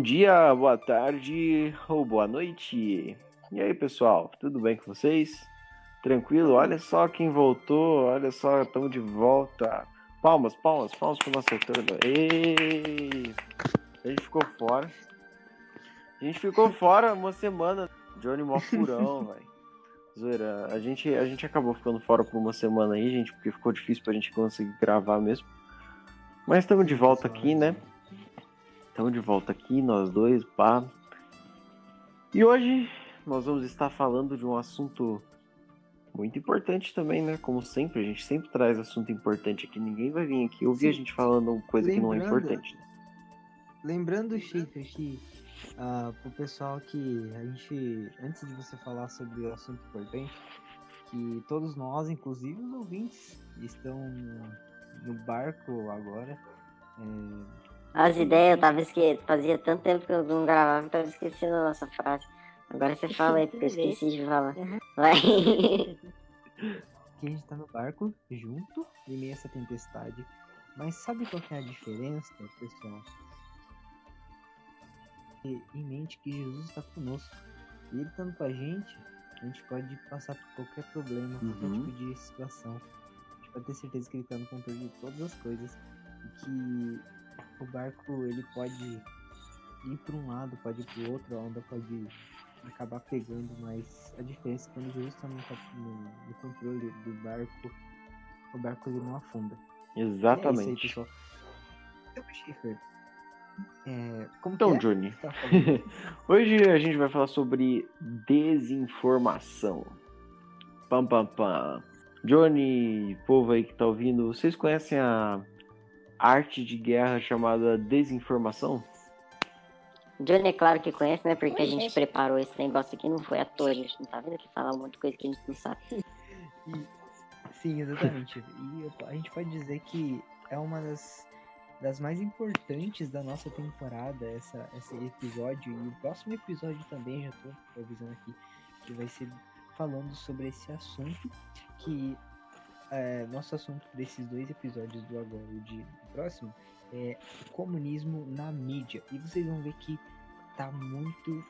Bom dia, boa tarde ou boa noite. E aí, pessoal, tudo bem com vocês? Tranquilo? Olha só quem voltou, olha só, estamos de volta. Palmas, palmas, palmas para nossa turma. Ei! A gente ficou fora. A gente ficou fora uma semana. Johnny mó furão, velho. Zoeira. A gente, a gente acabou ficando fora por uma semana aí, gente, porque ficou difícil pra gente conseguir gravar mesmo. Mas estamos de volta aqui, né? Estamos de volta aqui, nós dois, pá. E hoje nós vamos estar falando de um assunto muito importante também, né? Como sempre, a gente sempre traz assunto importante aqui. Ninguém vai vir aqui ouvir Sim. a gente falando coisa lembrando, que não é importante. Né? Lembrando, Schaefer, que uh, pro pessoal que a gente, antes de você falar sobre o assunto importante, que todos nós, inclusive os ouvintes, estão no barco agora. É... As ideias, eu tava esquecendo. Fazia tanto tempo que eu não gravava que eu tava esquecendo a nossa frase. Agora você fala aí, porque eu esqueci de falar. Uhum. Vai. Aqui a gente tá no barco, junto, em meio a essa tempestade. Mas sabe qual é a diferença, pessoal? E em mente que Jesus está conosco. E ele estando com a gente, a gente pode passar por qualquer problema, uhum. qualquer tipo de situação. A gente pode ter certeza que ele está no controle de todas as coisas. E que o barco ele pode ir para um lado, pode ir para o outro, a onda pode acabar pegando, mas a diferença é quando Jesus está no, no, controle do barco, o barco ele não afunda. Exatamente. É aí, então, Schiffer, é, então, é? Johnny, tá hoje a gente vai falar sobre desinformação. Pam, pam, pam. Johnny, povo aí que tá ouvindo, vocês conhecem a arte de guerra chamada desinformação? Johnny é claro que conhece, né? Porque a gente preparou esse negócio aqui, não foi à toa, a gente não tá vendo aqui falar um monte de coisa que a gente não sabe. Sim, exatamente. E a gente pode dizer que é uma das, das mais importantes da nossa temporada, essa, esse episódio. E o próximo episódio também, já tô avisando aqui, que vai ser falando sobre esse assunto. Que é, nosso assunto desses dois episódios do agora e de próximo é comunismo na mídia. E vocês vão ver que tá muito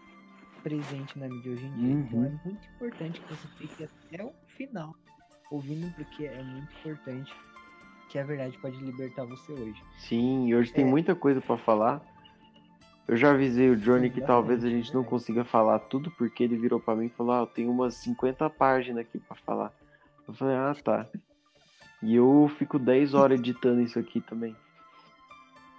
presente na mídia hoje em dia. Uhum. Então é muito importante que você fique até o final ouvindo, porque é muito importante que a verdade pode libertar você hoje. Sim, e hoje é. tem muita coisa para falar. Eu já avisei o Johnny Sim, que talvez a gente não consiga falar tudo, porque ele virou para mim e falou: Ah, eu tenho umas 50 páginas aqui para falar. Eu falei: Ah, tá. E eu fico 10 horas editando isso aqui também.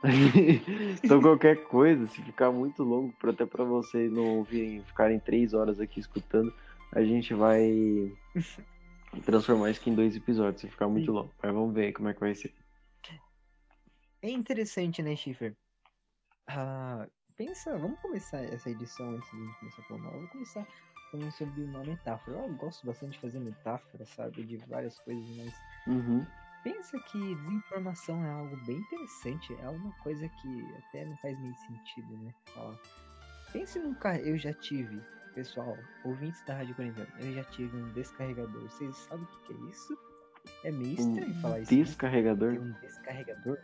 então qualquer coisa, se ficar muito longo, até para vocês não ouvirem, ficarem três horas aqui escutando, a gente vai transformar isso aqui em dois episódios, se ficar muito Sim. longo. Mas vamos ver como é que vai ser. É interessante, né, Schiffer? Ah, pensa, vamos começar essa edição antes de começar a falar Vamos começar falando sobre uma metáfora. Eu gosto bastante de fazer metáfora, sabe? De várias coisas, mas uhum. Pensa que desinformação é algo bem interessante, é uma coisa que até não faz meio sentido, né? Ó, pense num carro, eu já tive, pessoal, ouvintes da Rádio Quarentena, eu já tive um descarregador. Vocês sabem o que é isso? É meio estranho um falar isso. Descarregador? Né? Um descarregador?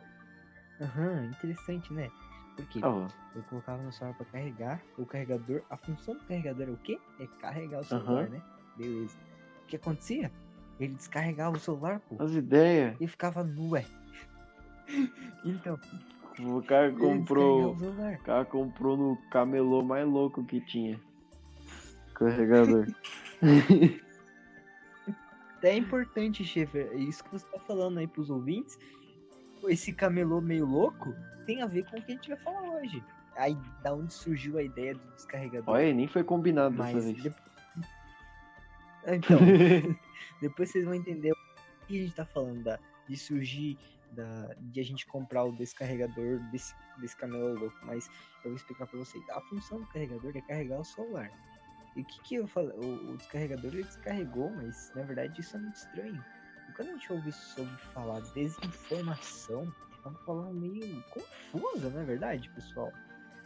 Aham, uhum, interessante, né? Porque oh. eu colocava no celular para carregar, o carregador, a função do carregador é o quê? É carregar o celular, uhum. né? Beleza. O que acontecia? Ele descarregava o celular, pô. As ideias. E ficava nu, ué. então. O cara comprou. O, cara comprou no camelô mais louco que tinha. Carregador. Até é importante, chefe. É isso que você tá falando aí pros ouvintes. Esse camelô meio louco tem a ver com o que a gente vai falar hoje. Aí, da onde surgiu a ideia do descarregador. Olha, nem foi combinado Mas dessa vez. Então, depois vocês vão entender o que a gente tá falando da, de surgir, da, de a gente comprar o descarregador desse, desse camelô louco. Mas eu vou explicar pra vocês. A função do carregador é carregar o celular. E o que que eu falei? O, o, descarregador ele descarregou, mas na verdade isso é muito estranho. Quando a gente ouve sobre falar desinformação, é uma palavra meio confusa, não é verdade, pessoal?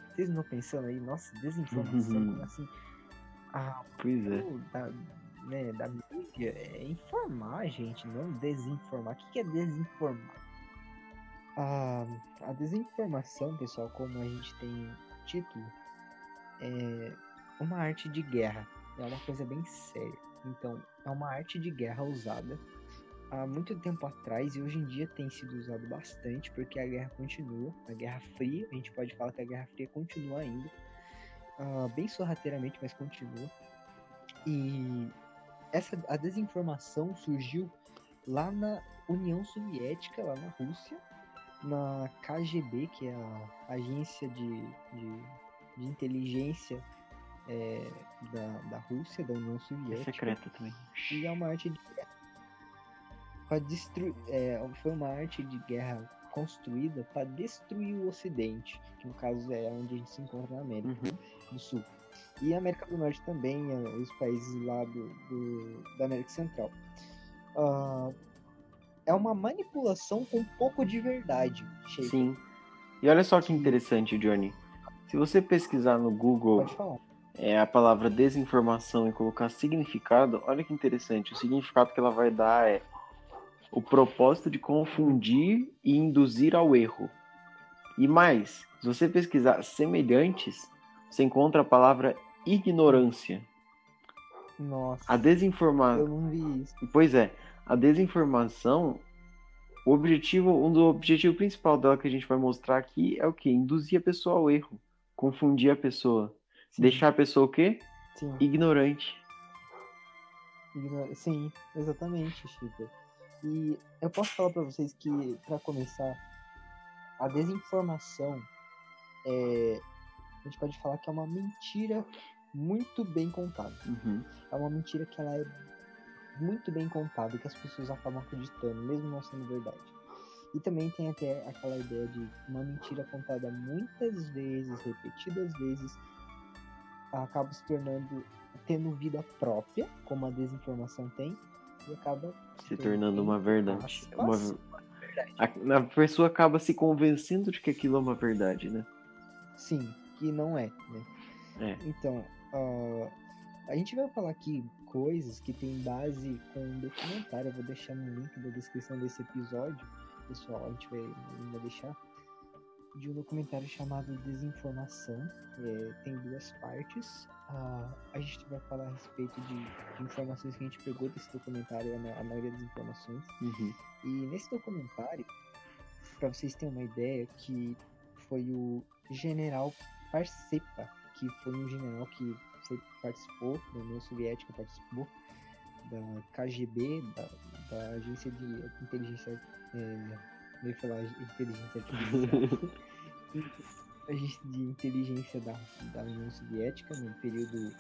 Vocês não estão pensando aí, nossa, desinformação, uhum. como assim? Ah, pois é. Da, né, da mídia é informar a gente, não desinformar. O que é desinformar? A, a desinformação, pessoal, como a gente tem título, é uma arte de guerra. É uma coisa bem séria. Então, é uma arte de guerra usada há muito tempo atrás e hoje em dia tem sido usado bastante porque a guerra continua, a Guerra Fria, a gente pode falar que a Guerra Fria continua ainda, uh, bem sorrateiramente, mas continua. E essa a desinformação surgiu lá na União Soviética, lá na Rússia, na KGB, que é a agência de, de, de inteligência é, da, da Rússia, da União Soviética. É secreta também. E é uma arte de para destruir. É, foi uma arte de guerra construída para destruir o Ocidente, que no caso é onde a gente se encontra na América uhum. do Sul. E a América do Norte também, é, os países lá do, do da América Central. Uh, é uma manipulação com um pouco de verdade. Sim. E olha só que interessante, Johnny. Se você pesquisar no Google é, a palavra desinformação e colocar significado, olha que interessante. O significado que ela vai dar é o propósito de confundir e induzir ao erro. E mais, se você pesquisar semelhantes, você encontra a palavra ignorância. Nossa. A desinformação. Eu não vi isso. Pois é, a desinformação, o objetivo, um do objetivo principal dela que a gente vai mostrar aqui é o que? Induzir a pessoa ao erro, confundir a pessoa, Sim. deixar a pessoa o quê? Sim. Ignorante. Sim, exatamente, Chico. E eu posso falar para vocês que, para começar, a desinformação é. A gente pode falar que é uma mentira muito bem contada. Uhum. É uma mentira que ela é muito bem contada e que as pessoas acabam acreditando, mesmo não sendo verdade. E também tem até aquela ideia de uma mentira contada muitas vezes, repetidas vezes, acaba se tornando, tendo vida própria, como a desinformação tem, e acaba se tornando uma verdade. Uma... A, a pessoa acaba se convencendo de que aquilo é uma verdade, né? Sim, que não é, né? É. Então, uh, a gente vai falar aqui coisas que tem base com um documentário. Eu vou deixar no link da descrição desse episódio, pessoal. A gente vai, vai deixar de um documentário chamado Desinformação. É, tem duas partes. Uh, a gente vai falar a respeito de, de, informações que a gente pegou desse documentário, a, maioria das informações. Uhum. E nesse documentário, para vocês terem uma ideia, que foi o General Parsepa, que foi um general que foi, participou da União Soviética, participou da KGB, da, da Agência de Inteligência. É, ia falar inteligência artificial. agência de inteligência da, da União Soviética no período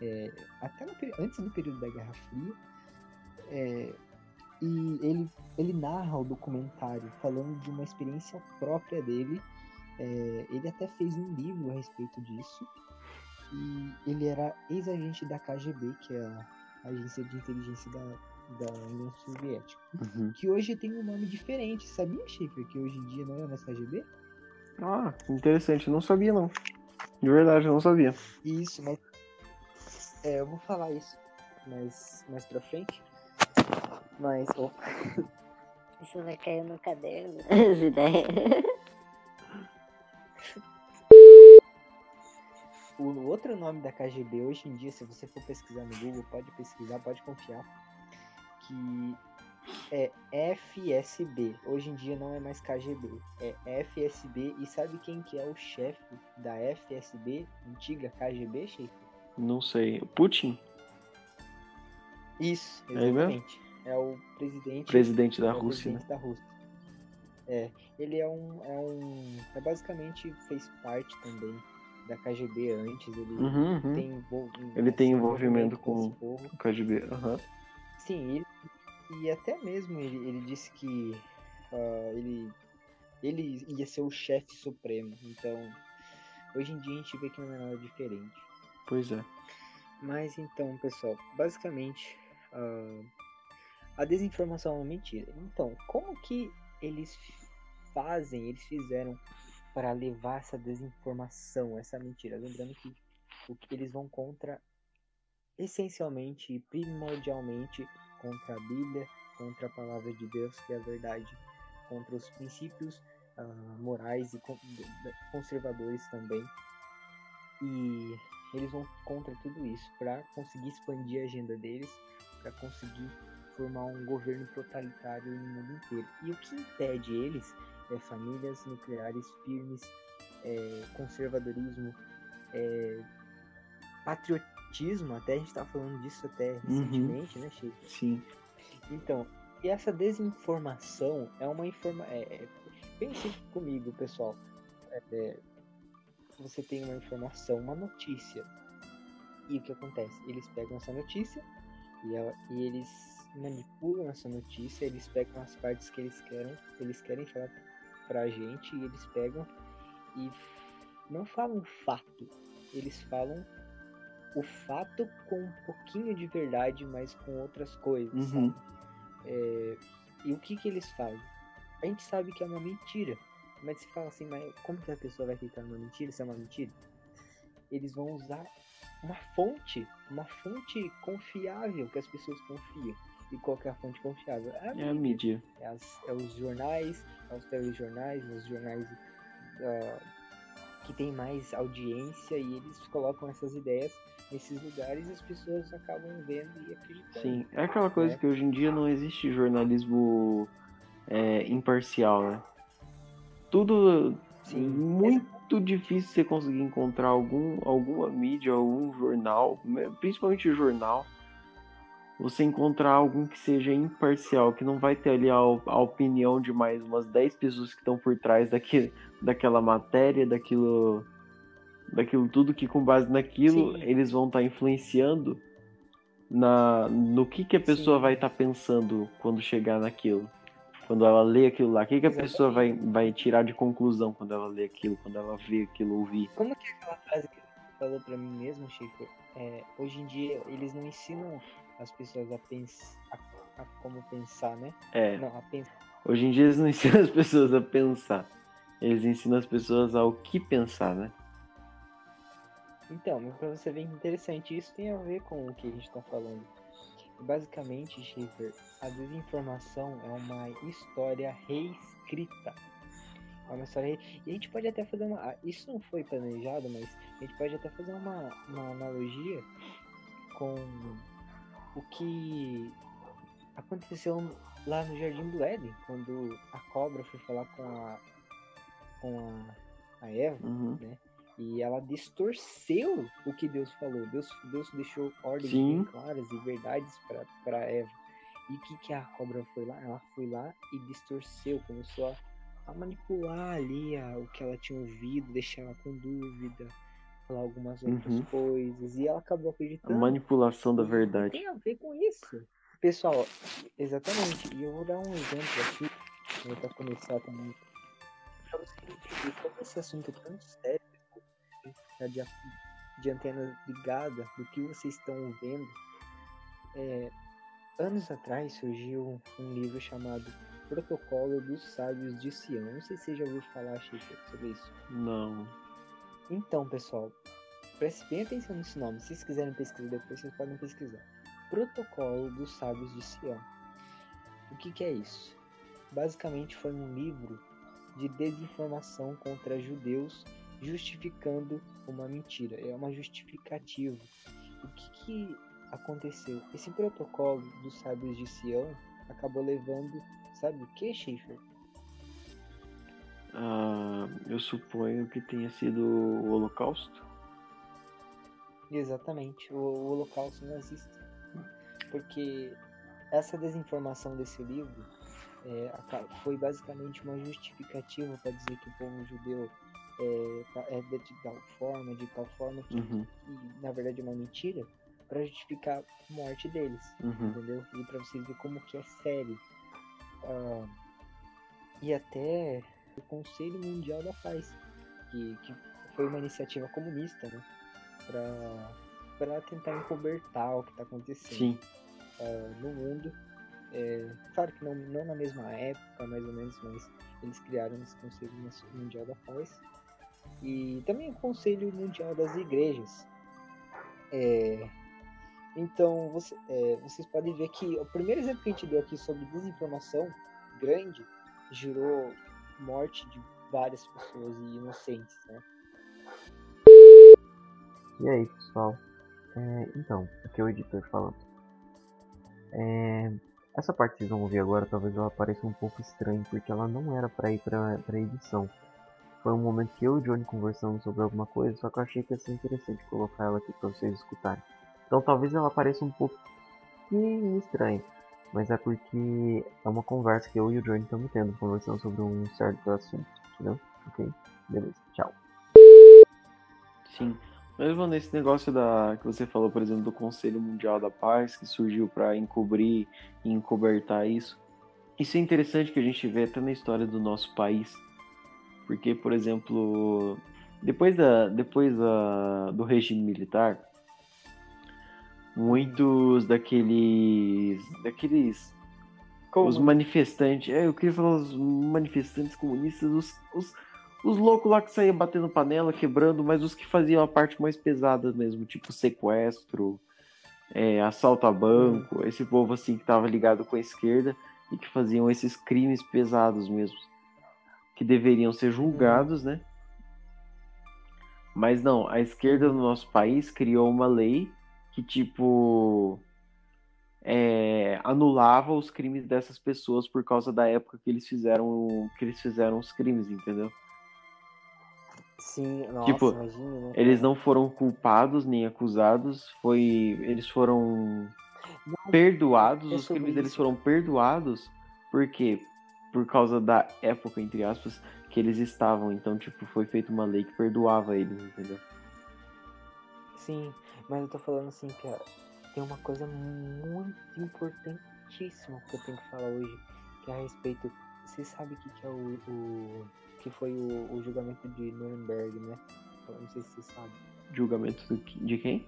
é, até no, antes do período da Guerra Fria é, e ele, ele narra o documentário falando de uma experiência própria dele é, ele até fez um livro a respeito disso e ele era ex-agente da KGB que é a agência de inteligência da, da União Soviética uhum. que hoje tem um nome diferente sabia Schiffer que hoje em dia não é mais KGB ah, interessante. Não sabia, não. De verdade, eu não sabia. Isso, mas. É, eu vou falar isso mais, mais pra frente. Mas. Opa. Isso vai cair no caderno. As ideias. O outro nome da KGB hoje em dia, se você for pesquisar no Google, pode pesquisar, pode confiar. Que é FSB. Hoje em dia não é mais KGB, é FSB. E sabe quem que é o chefe da FSB, antiga KGB, chefe? Não sei. Putin? Isso, é exatamente. É, é o presidente. Presidente da é Rússia. Presidente né? da Rússia. É, ele é um, é um, é basicamente fez parte também da KGB antes. Ele uhum, uhum. tem envolvimento. Ele tem envolvimento com, com o KGB. Uhum. Sim, ele e até mesmo ele, ele disse que uh, ele, ele ia ser o chefe supremo. Então, hoje em dia a gente vê que não é nada diferente. Pois é. Mas então, pessoal, basicamente uh, a desinformação é uma mentira. Então, como que eles fazem, eles fizeram para levar essa desinformação, essa mentira? Lembrando que o que eles vão contra essencialmente e primordialmente contra a Bíblia, contra a palavra de Deus, que é a verdade, contra os princípios uh, morais e conservadores também E eles vão contra tudo isso para conseguir expandir a agenda deles, para conseguir formar um governo totalitário no mundo inteiro. E o que impede eles é famílias nucleares firmes, é, conservadorismo, é, patriotismo, até a gente estava falando disso até recentemente, uhum. né, Chico? Sim. Então, e essa desinformação é uma informação. É, é, pense comigo, pessoal. É, é, você tem uma informação, uma notícia. E o que acontece? Eles pegam essa notícia e, ela, e eles manipulam essa notícia, eles pegam as partes que eles querem, eles querem falar pra gente e eles pegam e não falam fato, eles falam o fato com um pouquinho de verdade, mas com outras coisas, uhum. é, e o que que eles fazem? A gente sabe que é uma mentira, mas se fala assim, mas como que a pessoa vai acreditar numa mentira se é uma mentira? Eles vão usar uma fonte, uma fonte confiável que as pessoas confiam. E qual que é a fonte confiável? É a mídia. É, a mídia. É, as, é os jornais, é os telejornais, os jornais uh, que tem mais audiência e eles colocam essas ideias nesses lugares as pessoas acabam vendo e acreditando. Sim, é aquela coisa né? que hoje em dia não existe jornalismo é, imparcial, né? Tudo Sim, muito é... difícil você conseguir encontrar algum, alguma mídia, algum jornal, principalmente jornal, você encontrar algum que seja imparcial, que não vai ter ali a, a opinião de mais umas 10 pessoas que estão por trás daquele, daquela matéria, daquilo, daquilo tudo que com base naquilo Sim. eles vão estar tá influenciando na, no que, que a pessoa Sim. vai estar tá pensando quando chegar naquilo. Quando ela lê aquilo lá, o que, que a pessoa vai, vai tirar de conclusão quando ela lê aquilo, quando ela vê aquilo, ouvir? Como que é aquela frase que você falou pra mim mesmo, Chico? É, hoje em dia eles não ensinam as pessoas a pensar, a, a como pensar, né? É. Não, a pensar. Hoje em dia eles não ensinam as pessoas a pensar. Eles ensinam as pessoas ao que pensar, né? Então, para você ver interessante, isso tem a ver com o que a gente está falando. Basicamente, Schiffer, a desinformação é uma história reescrita. É uma história. E a gente pode até fazer uma. Isso não foi planejado, mas a gente pode até fazer uma, uma analogia com o que aconteceu lá no Jardim do Éden, quando a cobra foi falar com a com a, a Eva, uhum. né? E ela distorceu o que Deus falou. Deus, Deus deixou ordens Sim. claras e verdades para Eva. E o que, que a cobra foi lá? Ela foi lá e distorceu, começou a, a manipular ali a, o que ela tinha ouvido, deixar ela com dúvida, falar algumas outras uhum. coisas. E ela acabou acreditando. A manipulação da verdade. Tem a ver com isso. Pessoal, exatamente. E eu vou dar um exemplo aqui, para começar também. Pra você entender como esse assunto é tão sério, né, de, de antena ligada, do que vocês estão vendo. É, anos atrás surgiu um livro chamado Protocolo dos Sábios de Sião. Não sei se você já ouviu falar, Chico, sobre isso. Não. Então, pessoal, preste bem atenção nesse nome. Se vocês quiserem pesquisar depois, vocês podem pesquisar. Protocolo dos Sábios de Sião. O que, que é isso? Basicamente foi um livro de desinformação contra judeus justificando uma mentira. É uma justificativa. O que, que aconteceu? Esse protocolo dos sábios de Sião acabou levando, sabe o que, Schaefer? Ah, eu suponho que tenha sido o Holocausto. Exatamente, o, o Holocausto nazista. Porque essa desinformação desse livro é, foi basicamente uma justificativa para dizer que o povo judeu é, tá, é, de tal forma, de tal forma que, uhum. que na verdade é uma mentira, para justificar a morte deles, uhum. entendeu? E para vocês verem como que é sério. Uh, e até o Conselho Mundial da Paz, que, que foi uma iniciativa comunista, né? Para tentar encobertar o que está acontecendo uh, no mundo. É, claro que não, não na mesma época, mais ou menos, mas eles criaram esse Conselho Mundial da Paz e também o Conselho Mundial das Igrejas. É, então, você, é, vocês podem ver que o primeiro exemplo que a gente deu aqui sobre desinformação grande gerou morte de várias pessoas e inocentes, né? E aí, pessoal? É, então, aqui é o editor falando. É, essa parte que vocês vão ouvir agora talvez ela pareça um pouco estranha, porque ela não era para ir pra edição. Foi um momento que eu e o Johnny conversamos sobre alguma coisa, só que eu achei que ia ser interessante colocar ela aqui para vocês escutarem. Então talvez ela pareça um pouquinho estranha, mas é porque é uma conversa que eu e o Johnny estamos tendo, conversando sobre um certo assunto, entendeu? Ok? Beleza, tchau. Sim. Mesmo nesse negócio da que você falou, por exemplo, do Conselho Mundial da Paz, que surgiu para encobrir e encobertar isso. Isso é interessante que a gente vê até na história do nosso país. Porque, por exemplo, depois, da, depois da, do regime militar, muitos daqueles. daqueles. Como? Os manifestantes. É, eu queria falar os manifestantes comunistas, os, os, os loucos lá que saíam batendo panela, quebrando, mas os que faziam a parte mais pesada mesmo, tipo sequestro, é, assalto a banco, esse povo assim que tava ligado com a esquerda e que faziam esses crimes pesados mesmo, que deveriam ser julgados, né? Mas não, a esquerda do nosso país criou uma lei que tipo é, anulava os crimes dessas pessoas por causa da época que eles fizeram que eles fizeram os crimes, entendeu? Sim, nossa, Tipo, imagina, né? Eles não foram culpados nem acusados, foi eles foram Não, perdoados, os crimes deles foram perdoados, por quê? Por causa da época, entre aspas, que eles estavam. Então, tipo, foi feita uma lei que perdoava eles, entendeu? Sim, mas eu tô falando assim, Pia, tem uma coisa muito importantíssima que eu tenho que falar hoje, que é a respeito. Você sabe o que, que é o, o- que foi o, o julgamento de Nuremberg, né? Eu não sei se você sabe. Julgamento de quem?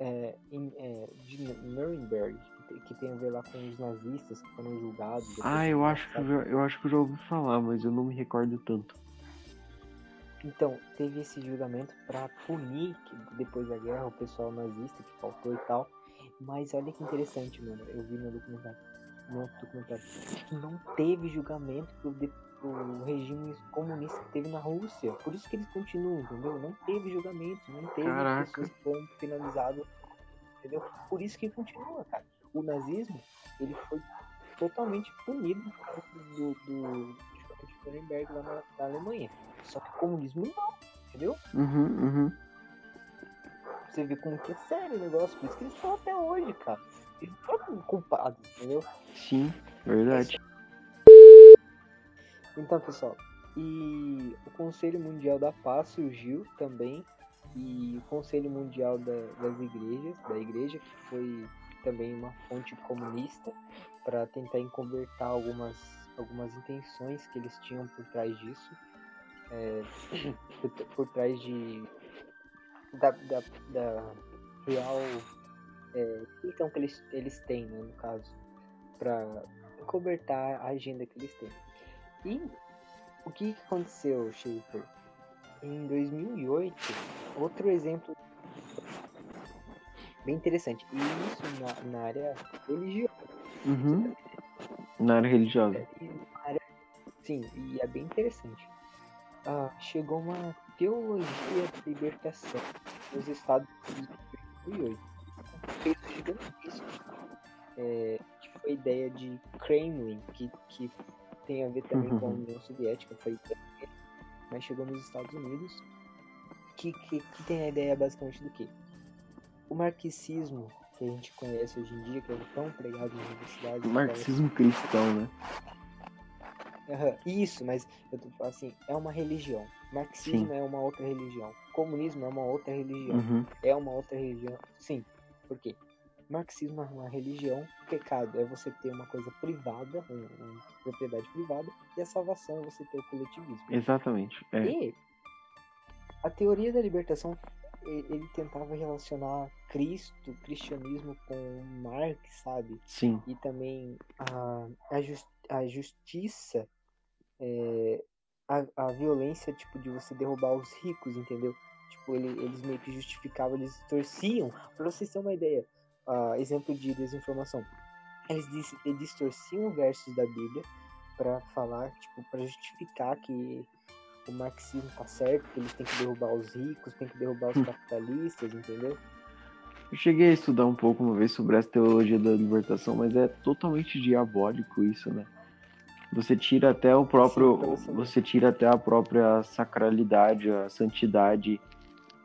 É, em- é, de Nuremberg, que tem, a ver lá com os nazistas que foram julgados. Ah, eu acho, que eu, eu acho que eu já ouvi falar, mas eu não me recordo tanto. Então, teve esse julgamento pra punir depois da guerra o pessoal nazista que faltou e tal. Mas olha que interessante, mano. Eu vi no documentário. No documentário. Que não teve julgamento pro, de- pro regime comunista que teve na Rússia. Por isso que eles continuam, entendeu? Não teve julgamento, não teve Caraca. pessoas que foram finalizadas. Entendeu? Por isso que continua, cara. O nazismo, ele foi totalmente punido do, do de Nuremberg lá na, na Alemanha. Só que o comunismo não, entendeu? Uhum, uhum. Você vê como que é sério o negócio, por isso que eles estão até hoje, cara. Eles não foram culpados, entendeu? Sim, verdade. Então, pessoal, e o Conselho Mundial da Paz surgiu também, e o Conselho Mundial da- das Igrejas, da Igreja, que foi também uma fonte comunista, para tentar encobertar algumas, algumas intenções que eles tinham por trás disso, é, por, por trás de da, da, da real é, então que eles, eles têm, né, no caso, para encobertar a agenda que eles têm. E o que, aconteceu, Shaper? Em 2008, outro exemplo bem interessante. E isso na, na área religiosa. Uhum. Na área religiosa. E na área- Sim, e é bem interessante. Ah, chegou uma teologia da libertação nos Estados Unidos em 2008. Um peso gigantesco. É, que foi a ideia de Kremlin, que, que tem a ver também com a Uhum. União Soviética, foi mas chegou nos Estados Unidos, que, que, que tem a ideia basicamente do quê? O marxismo que a gente conhece hoje em dia, que é tão pregado nas universidades, escolas, Marxismo cristão, né? Isso, mas eu tô falando assim, é uma religião. Marxismo é uma outra religião. Comunismo é uma outra religião. Uhum. É uma outra religião. Sim. Por quê? Marxismo é uma religião, pecado é você ter uma coisa privada, um- uma propriedade privada, e a salvação é você ter o coletivismo. Exatamente. É. E a teoria da libertação, ele tentava relacionar Cristo, cristianismo com Marx, sabe? Sim. e também a, a, jus- a justiça, é, a, a violência, tipo, de você derrubar os ricos, entendeu? Tipo, ele- eles meio que justificavam, eles distorciam. Pra vocês terem uma ideia, ah, exemplo de desinformação. Eles dis- eles distorciam versos da Bíblia pra falar, tipo, pra justificar que o marxismo tá certo, que eles têm que derrubar os ricos, tem que derrubar os capitalistas, entendeu? Eu cheguei a estudar um pouco uma vez sobre essa teologia da libertação, mas é totalmente diabólico isso, né? Você tira até o próprio, Sim, pra você tira até a própria sacralidade, a santidade,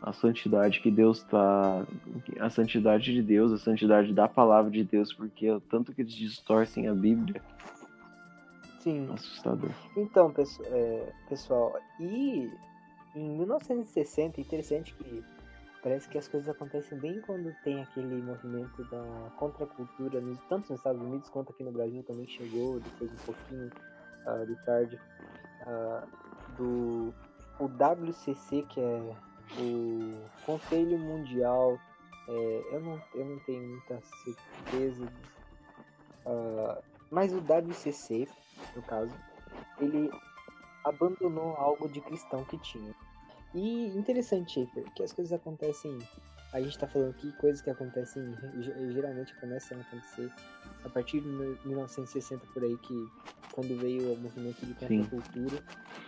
a santidade que Deus tá, a santidade de Deus, a santidade da palavra de Deus, porque é tanto que eles distorcem a Bíblia, Sim. assustador. Então, é, pessoal, e em 1960, interessante que parece que as coisas acontecem bem quando tem aquele movimento da contracultura, tanto nos Estados Unidos quanto aqui no Brasil também chegou, depois um pouquinho ah, de tarde, ah, do o WCC, que é o Conselho Mundial, é, eu, não, eu não tenho muita certeza, ah, mas o WCC, no caso, ele abandonou algo de cristão que tinha. E interessante, Schaefer, que as coisas acontecem. A gente tá falando aqui coisas que acontecem, ge- geralmente começam a acontecer a partir de mil- 1960 por aí, que quando veio o movimento de contracultura,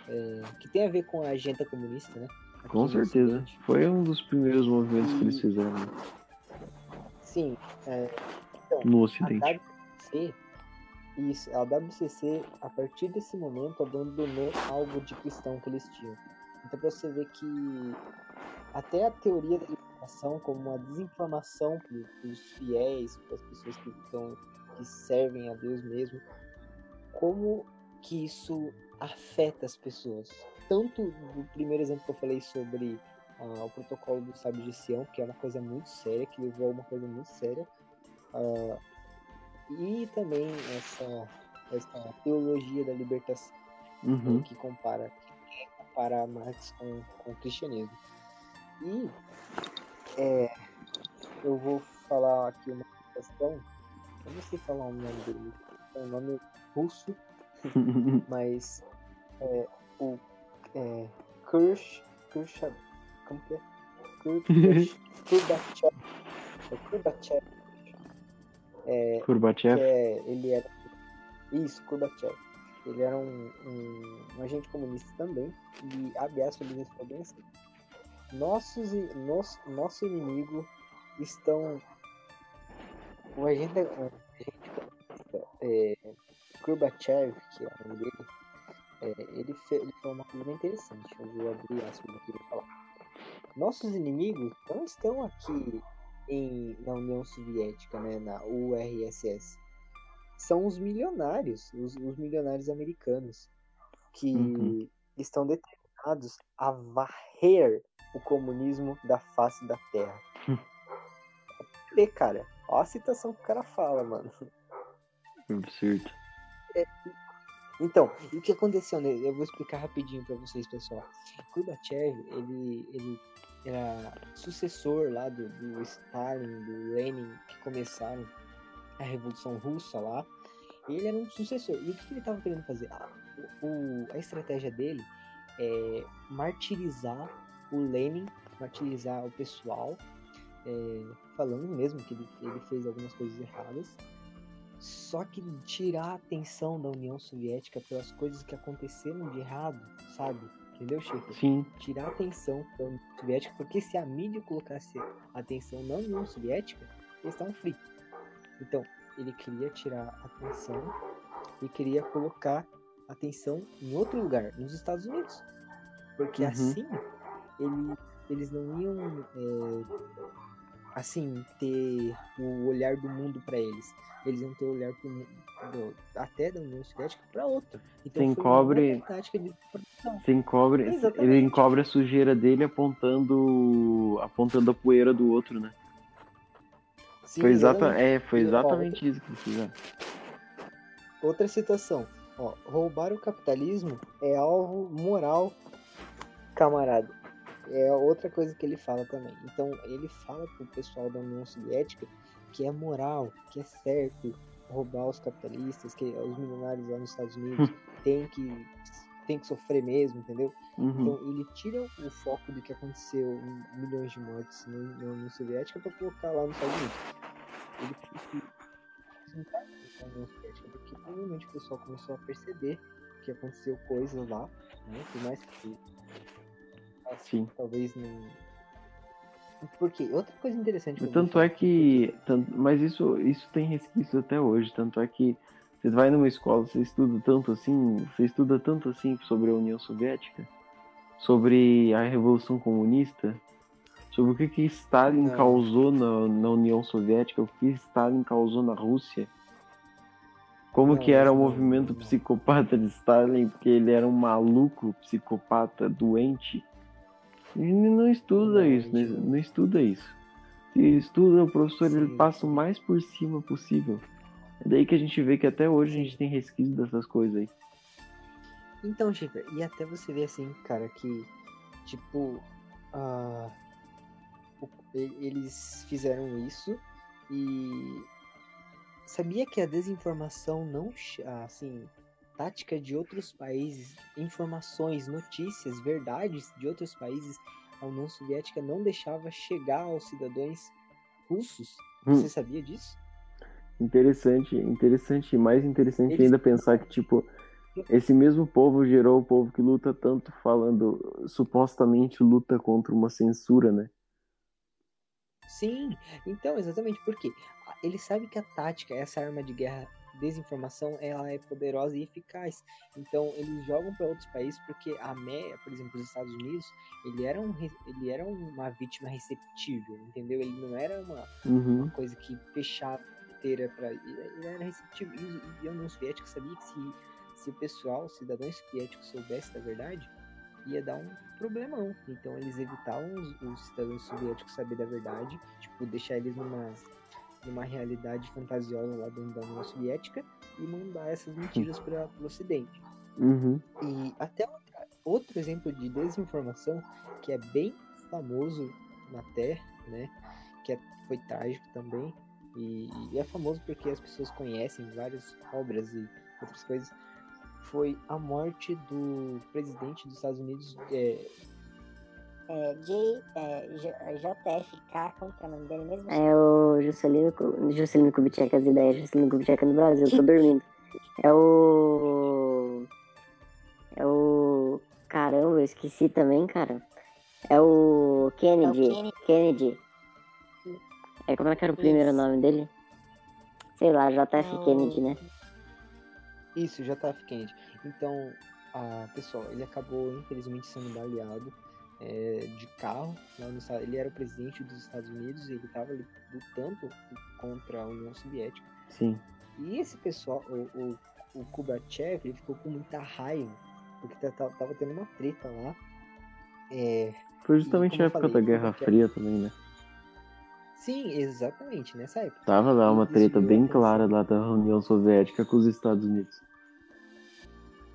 é, que tem a ver com a agenda comunista, né? Aqui Com no certeza. Ocidente. Foi um dos primeiros movimentos que eles fizeram Sim, é, no a Ocidente. Isso, a WCC, a partir desse momento, abandonou algo de cristão que eles tinham. Então, pra você ver que até a teoria da libertação, como uma desinflamação para os fiéis, para as pessoas que, estão, que servem a Deus mesmo, como que isso afeta as pessoas. Tanto no primeiro exemplo que eu falei sobre ah, o protocolo do sábio de Sião, que é uma coisa muito séria, que levou a uma coisa muito séria, ah, e também essa, essa teologia da libertação Uhum. que compara que comparar Marx com, com o cristianismo. E é, eu vou falar aqui uma questão, eu não sei falar o nome dele, é um nome russo, mas é, o é, Kursh, Kursh, como que é? Kurbachev, é Kurbachev, que Gorbachev. é, ele era isso, Kurbachev. Ele era um, um, um agente comunista também e aspas ele falou bem assim. Nossos nos, nosso inimigo estão o agente, o agente comunista é, Kurbachev, que é o nome dele, é, ele, fe, ele falou uma coisa bem interessante. Eu vou abrir aspas aqui para falar. Nossos inimigos não estão aqui em, na União Soviética, né, na URSS. São os milionários, os, os milionários americanos, que Uhum. estão determinados a varrer o comunismo da face da Terra. E, cara, ó a citação que o cara fala, mano. Absurdo. Então, e o que aconteceu, né? Eu vou explicar rapidinho pra vocês, pessoal. Gorbachev, ele, ele era sucessor lá do, do Stalin, do Lenin, que começaram a Revolução Russa lá. Ele era um sucessor. E o que, ele estava querendo fazer? Ah, o- a estratégia dele é martirizar o Lenin, martirizar o pessoal, é, falando mesmo que ele, ele fez algumas coisas erradas. Só que tirar a atenção da União Soviética pelas coisas que aconteceram de errado, sabe? Entendeu, Chico? Sim, Tirar a atenção da União Soviética, porque se a mídia colocasse atenção na União Soviética, eles estavam fritos. Então, ele queria tirar a atenção e queria colocar atenção em outro lugar, nos Estados Unidos. Porque Uhum. assim, ele, eles não iam, é, assim, ter o olhar do mundo para eles. Eles iam ter o olhar pro, do- até da União Soviética para outro. Então, Sem foi uma cobre- outra tática de produção. Você encobre, Exatamente. ele encobre a sujeira dele apontando apontando a poeira do outro, né? Sim, foi exata, exatamente. é, foi exatamente isso que eles fizeram. Outra citação. Ó, roubar o capitalismo é alvo moral, camarada. É outra coisa que ele fala também. Então, ele fala pro pessoal da União Soviética que é moral, que é certo roubar os capitalistas, que os milionários lá nos Estados Unidos tem que tem que sofrer mesmo, entendeu? Uhum. Então ele tira o foco do que aconteceu em milhões de mortes na União Soviética para colocar lá nos Estados Unidos. Ele quis juntar isso com a União Soviética, porque provavelmente o pessoal começou a perceber que aconteceu coisas lá né? Por mais que Sim. talvez não. Porque outra coisa interessante. Tanto é que. tan- Mas isso, isso tem resquício até hoje. Tanto é que você vai numa escola, você estuda tanto assim, você estuda tanto assim sobre a União Soviética, sobre a Revolução Comunista, sobre o que, que Stalin Não. causou na, na União Soviética, o que Stalin causou na Rússia. Como Não, que era o movimento não. psicopata de Stalin, porque ele era um maluco psicopata doente. Não estuda isso, gente, não, estuda isso. Se estuda, o professor ele passa o mais por cima possível. É daí que a gente vê que até hoje a gente tem resquício dessas coisas aí. Então, Chifre, e até você vê assim, cara, que, tipo, e- eles fizeram isso e sabia que a desinformação não, ah, assim, tática de outros países, informações, notícias, verdades de outros países, a União Soviética não deixava chegar aos cidadãos russos. Hum. Você sabia disso? Interessante, interessante, mais interessante Eles- ainda pensar que, tipo, esse mesmo povo gerou o povo que luta tanto falando, supostamente luta contra uma censura, né? Sim, então, exatamente, porque ele sabe que a tática, essa arma de guerra, desinformação, ela é poderosa e eficaz. Então, eles jogam para outros países porque a América, por exemplo, os Estados Unidos, ele era, um, ele era uma vítima receptível, entendeu? Ele não era uma, Uhum. uma coisa que fechava inteira para ele, ele era receptível. E, e a União Soviética sabia que se, se o pessoal, os cidadãos soviéticos soubesse da verdade, ia dar um problemão. Então eles evitavam os, os cidadãos soviéticos saber da verdade, tipo, deixar eles numa, numa realidade fantasiosa lá dentro da União Soviética e mandar essas mentiras para o Ocidente. Uhum. E até outro exemplo de desinformação que é bem famoso na Terra, né? Que é- foi trágico também. E, e é famoso porque as pessoas conhecem várias obras e outras coisas. Foi a morte do presidente dos Estados Unidos. é, É, J, é, J- JFK, como que é o nome dele mesmo? É o Juscelino, Juscelino Kubitschek, as ideias Juscelino Kubitschek no Brasil, tô dormindo. É o... É o... Caramba, eu esqueci também, cara. É o Kennedy. É o Kennedy. Kennedy. É, como é que era o primeiro Isso. nome dele? Sei lá, JF É o- Kennedy, né? Isso, JF Kennedy. Então, a, pessoal, ele acabou infelizmente sendo baleado é, de carro. No, ele era o presidente dos Estados Unidos e ele estava lutando contra a União Soviética. Sim. E esse pessoal, o, o, o Kubachev, ele ficou com muita raiva, porque ta- ta- tava tendo uma treta lá. É, Foi justamente a época falei, da Guerra porque- Fria também, né? sim, exatamente, nessa época. Tava lá uma treta bem clara lá da União Soviética com os Estados Unidos.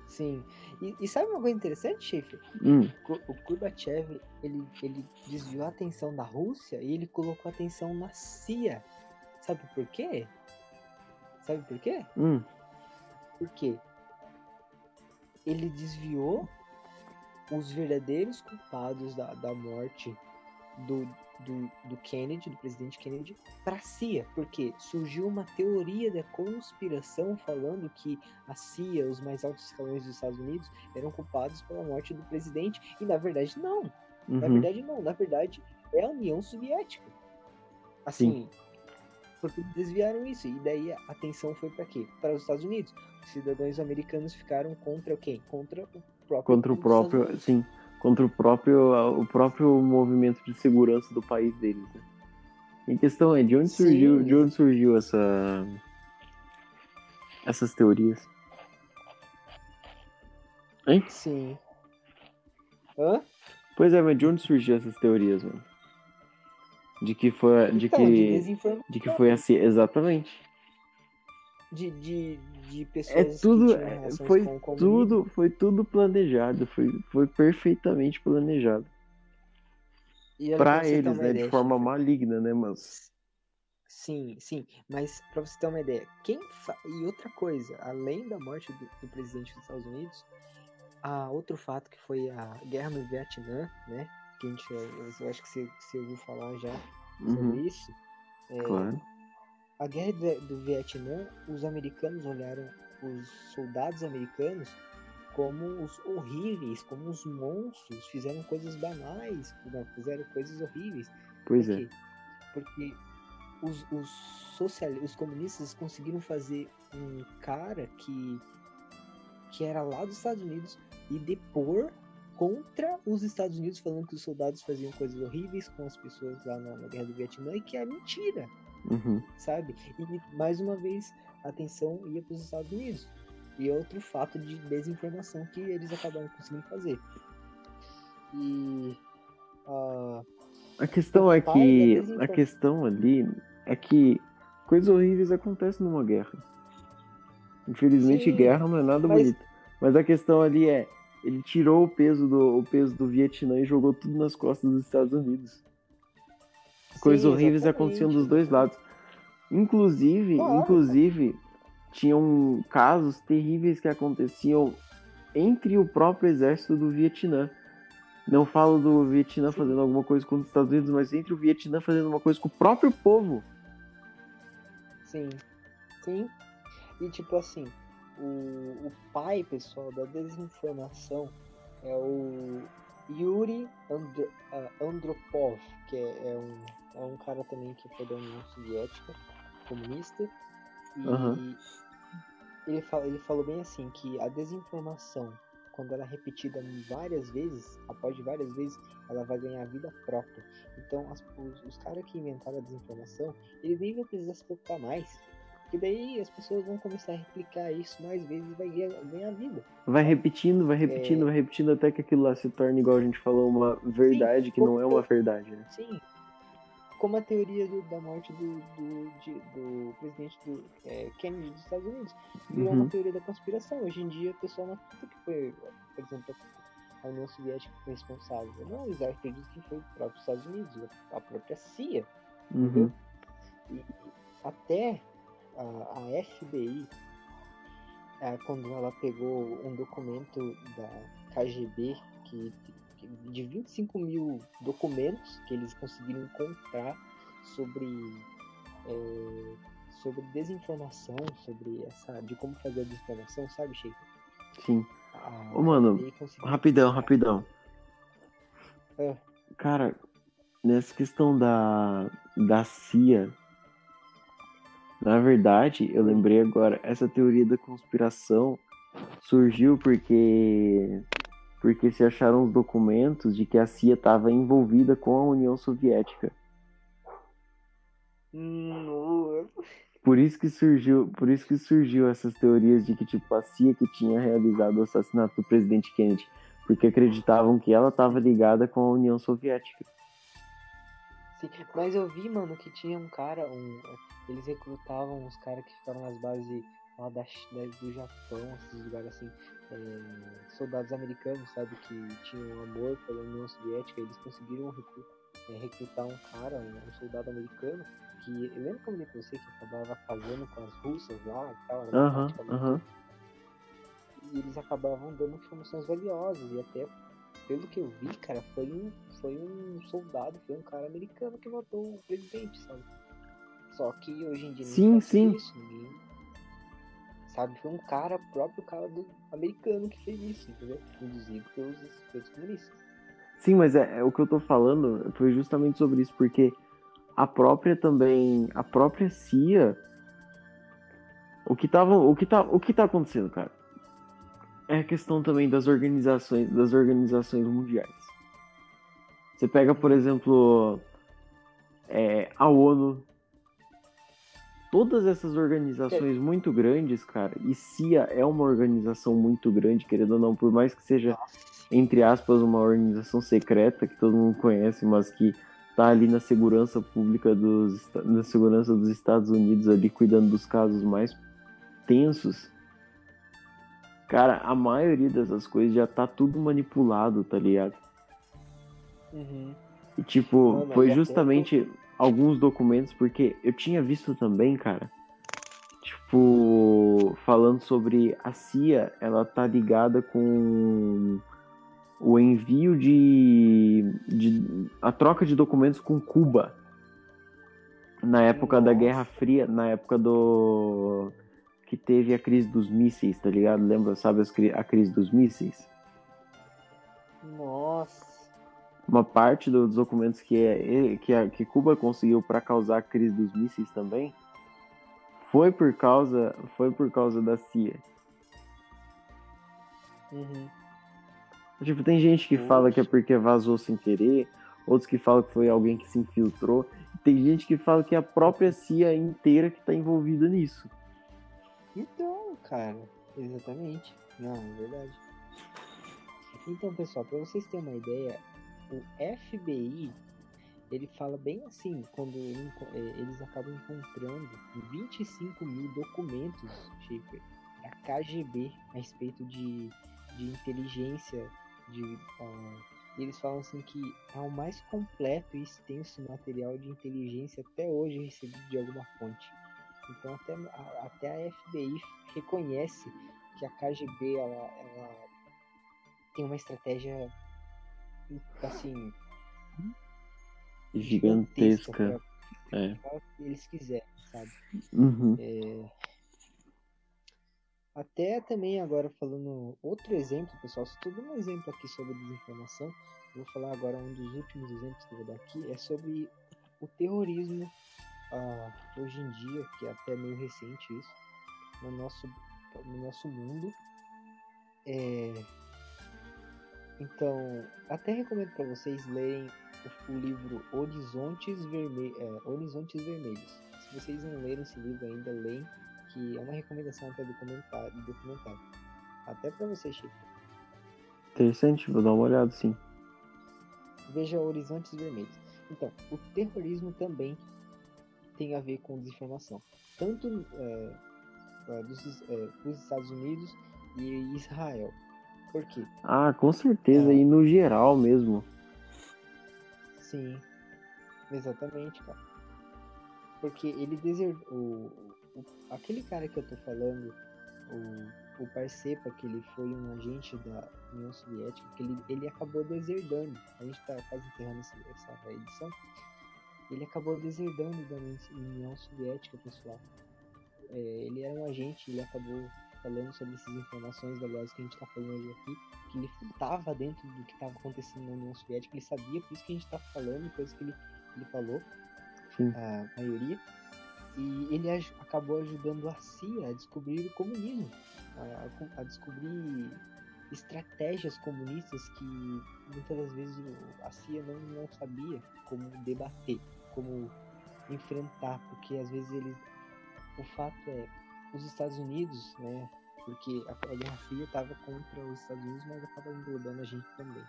Sim. E, e sabe uma coisa interessante, Schaefer? Hum, O Gorbachev, ele, ele desviou a atenção da Rússia e ele colocou a atenção na CIA. Sabe por quê? Sabe por quê? hum. Porque ele desviou os verdadeiros culpados da, da morte do, do, do Kennedy, do presidente Kennedy, para a CIA. Porque surgiu uma teoria da conspiração falando que a CIA, os mais altos escalões dos Estados Unidos, eram culpados pela morte do presidente. E na verdade, não. Na Uhum. verdade, não. Na verdade, é a União Soviética. Assim, porque desviaram isso. E daí a atenção foi para quê? Para os Estados Unidos. Os cidadãos americanos ficaram contra quem? Contra o próprio. Contra o próprio, sim, contra o próprio, o próprio movimento de segurança do país deles. Né? E a questão é de onde Sim. surgiu, de onde surgiu essa, essas teorias? Hein? Sim. Hã? Pois é, mas de onde surgiu essas teorias, mano? De que foi, de Então, de que, desinformação. de que foi assim, exatamente. De, de, de pessoas É que tudo, tinham é, relações foi com tudo, foi tudo planejado, foi, foi perfeitamente planejado. Ter eles, né, de ideia, forma Chico. maligna, né, mas Sim, sim, mas pra você ter uma ideia, quem fa... e outra coisa, além da morte do, do presidente dos Estados Unidos, há outro fato que foi a guerra no Vietnã, né? Que a gente, eu, eu acho que você, você ouviu falar já sobre Uhum, isso. É, claro. A guerra do, Vietnã, os americanos olharam os soldados americanos como os horríveis, como os monstros fizeram coisas banais, fizeram coisas horríveis. Pois Por é. Porque os, os, social, os comunistas conseguiram fazer um cara que, que era lá dos Estados Unidos e depor contra os Estados Unidos, falando que os soldados faziam coisas horríveis com as pessoas lá na, na Guerra do Vietnã e que é mentira, Uhum. sabe? E mais uma vez a atenção ia para os Estados Unidos. E outro fato de desinformação que eles acabaram conseguindo fazer. E. ah, A questão é que. A questão ali é que coisas horríveis acontecem numa guerra. Infelizmente, Sim, guerra não é nada mas- bonito. Mas a questão ali é. Ele tirou o peso do, o peso do Vietnã e jogou tudo nas costas dos Estados Unidos. Coisas sim, horríveis aconteciam dos dois lados. Inclusive, Claro. inclusive, tinham casos terríveis que aconteciam entre o próprio exército do Vietnã. Não falo do Vietnã fazendo alguma coisa contra os Estados Unidos, mas entre o Vietnã fazendo uma coisa com o próprio povo. Sim, sim. E tipo assim, o, o pai, pessoal, da desinformação é o Yuri Andro, ah, Andropov, que é, é um, é um cara também que foi da União Soviética, comunista. E Aham. ele, fala, ele falou bem assim, que a desinformação, quando ela é repetida várias vezes, após várias vezes, ela vai ganhar vida própria. Então, as- os, os caras que inventaram a desinformação, eles nem vão precisar se preocupar mais. Porque daí as pessoas vão começar a replicar isso mais vezes e vai ganhar, vida. Vai repetindo, vai repetindo, É. vai repetindo até que aquilo lá se torne, igual a gente falou, uma verdade que não é uma verdade, né? Sim. Como a teoria do- da morte do, do, de- do presidente do, é, Kennedy dos Estados Unidos. Virou Uhum. uma teoria da conspiração. Hoje em dia, o pessoal não acredita que foi, por exemplo, a União Soviética foi responsável. Não, eles acreditam que foi o próprio Estados Unidos, a própria CIA. Uhum. E até a, a FBI, é, quando ela pegou um documento da KGB, que- de 25 mil documentos que eles conseguiram encontrar sobre, é, sobre desinformação, sobre essa, de como fazer a desinformação, sabe, Sheik? Sim. A Ô, mano, FBI conseguiu Rapidão, rapidão. É. Cara, nessa questão da, da CIA, na verdade, eu lembrei agora, essa teoria da conspiração surgiu porque porque se acharam os documentos de que a CIA estava envolvida com a União Soviética. Por isso que surgiu, por isso que surgiu essas teorias de que tipo a CIA que tinha realizado o assassinato do presidente Kennedy, porque acreditavam que ela estava ligada com a União Soviética. Sim, mas eu vi, mano, que tinha um cara, um, eles recrutavam os caras que ficavam nas bases lá da, da- do Japão, esses lugares assim, é, soldados americanos, sabe, que tinham amor pela União Soviética, eles conseguiram recru- é, recrutar um cara, um, um soldado americano, que, eu lembro que eu falei pra você que acabava casando com as russas lá e tal, uma Aham, e eles acabavam dando informações valiosas e até pelo que eu vi, cara, foi um foi um soldado, foi um cara americano que matou o presidente, sabe? Só que hoje em dia Sim, sim. isso, ninguém sabe, foi um cara, próprio cara do americano que fez isso, entendeu? Induzido pelos, pelos comunistas. Sim, mas é, é o que eu tô falando foi justamente sobre isso, porque a própria também, a própria CIA, o que tava, o que tá, o que tá acontecendo, cara? É a questão também das organizações, das organizações mundiais. Você pega, por exemplo, é, a ONU, todas essas organizações muito grandes, cara, e CIA é uma organização muito grande, querendo ou não, por mais que seja entre aspas, uma organização secreta que todo mundo conhece, mas que tá ali na segurança pública dos na segurança dos Estados Unidos ali cuidando dos casos mais tensos. Cara, a maioria dessas coisas já tá tudo manipulado, tá ligado? Uhum. E tipo, Mano, foi justamente alguns documentos, porque eu tinha visto também, cara, tipo, falando sobre a CIA, ela tá ligada com o envio de, de a troca de documentos com Cuba na época da Nossa. Guerra Fria, na época do que teve a crise dos mísseis, tá ligado? Lembra, sabe a crise dos mísseis? Nossa. Uma parte dos documentos que, é, que, a, que Cuba conseguiu para causar a crise dos mísseis também foi por causa, foi por causa da CIA. Uhum. Tipo, tem gente que fala que é porque vazou sem querer, outros que falam que foi alguém que se infiltrou, tem gente que fala que é a própria CIA inteira que tá envolvida nisso. Então, cara, exatamente. Não, é verdade. Então, pessoal, para vocês terem uma ideia, o FBI ele fala bem assim quando enco- eh, eles acabam encontrando 25 mil documentos, Schaefer, da KGB a respeito de, de inteligência. De, e eles falam assim que é o mais completo e extenso material de inteligência até hoje recebido de alguma fonte. Então até a, até a FBI reconhece que a KGB ela, ela tem uma estratégia assim Gigantesca. É. que eles quiserem, sabe? Uhum. É, Até também agora falando outro exemplo, pessoal, tô dando um exemplo aqui sobre desinformação. Vou falar agora um dos últimos exemplos que eu vou dar aqui, é sobre o terrorismo ah, hoje em dia, que é até meio recente isso, no nosso, no nosso mundo. É, Então, até recomendo para vocês lerem o, o livro Horizontes, Verme... é, Horizontes Vermelhos. Se vocês não leram esse livro ainda, leem, que é uma recomendação até documentário, documentário. Até para você, Chico. Interessante, vou dar uma olhada sim. Veja Horizontes Vermelhos. Então, o terrorismo também tem a ver com desinformação. Tanto é, é, dos, é, dos Estados Unidos e Israel. Por quê? Ah, com certeza, É. e no geral mesmo. Sim, exatamente, cara. Porque ele deserdou. O, o- aquele cara que eu tô falando, o, o Parcepa, que ele foi um agente da União Soviética, que ele, ele acabou deserdando. A gente tá quase enterrando essa, essa edição. Ele acabou deserdando da União- União Soviética, pessoal. É, ele era um agente, ele acabou falando sobre essas informações valiosas que a gente tá falando hoje aqui, que ele estava dentro do que estava acontecendo na União Soviética, ele sabia, por isso que a gente tá falando, coisas que ele, ele falou, Sim. a maioria, e ele aj- acabou ajudando a CIA a descobrir o comunismo, a, a descobrir estratégias comunistas que muitas das vezes a CIA não, não sabia como debater, como enfrentar, porque às vezes eles. O fato é, os Estados Unidos, né? Porque a, Guerra Fria estava contra os Estados Unidos, mas acaba englobando a gente também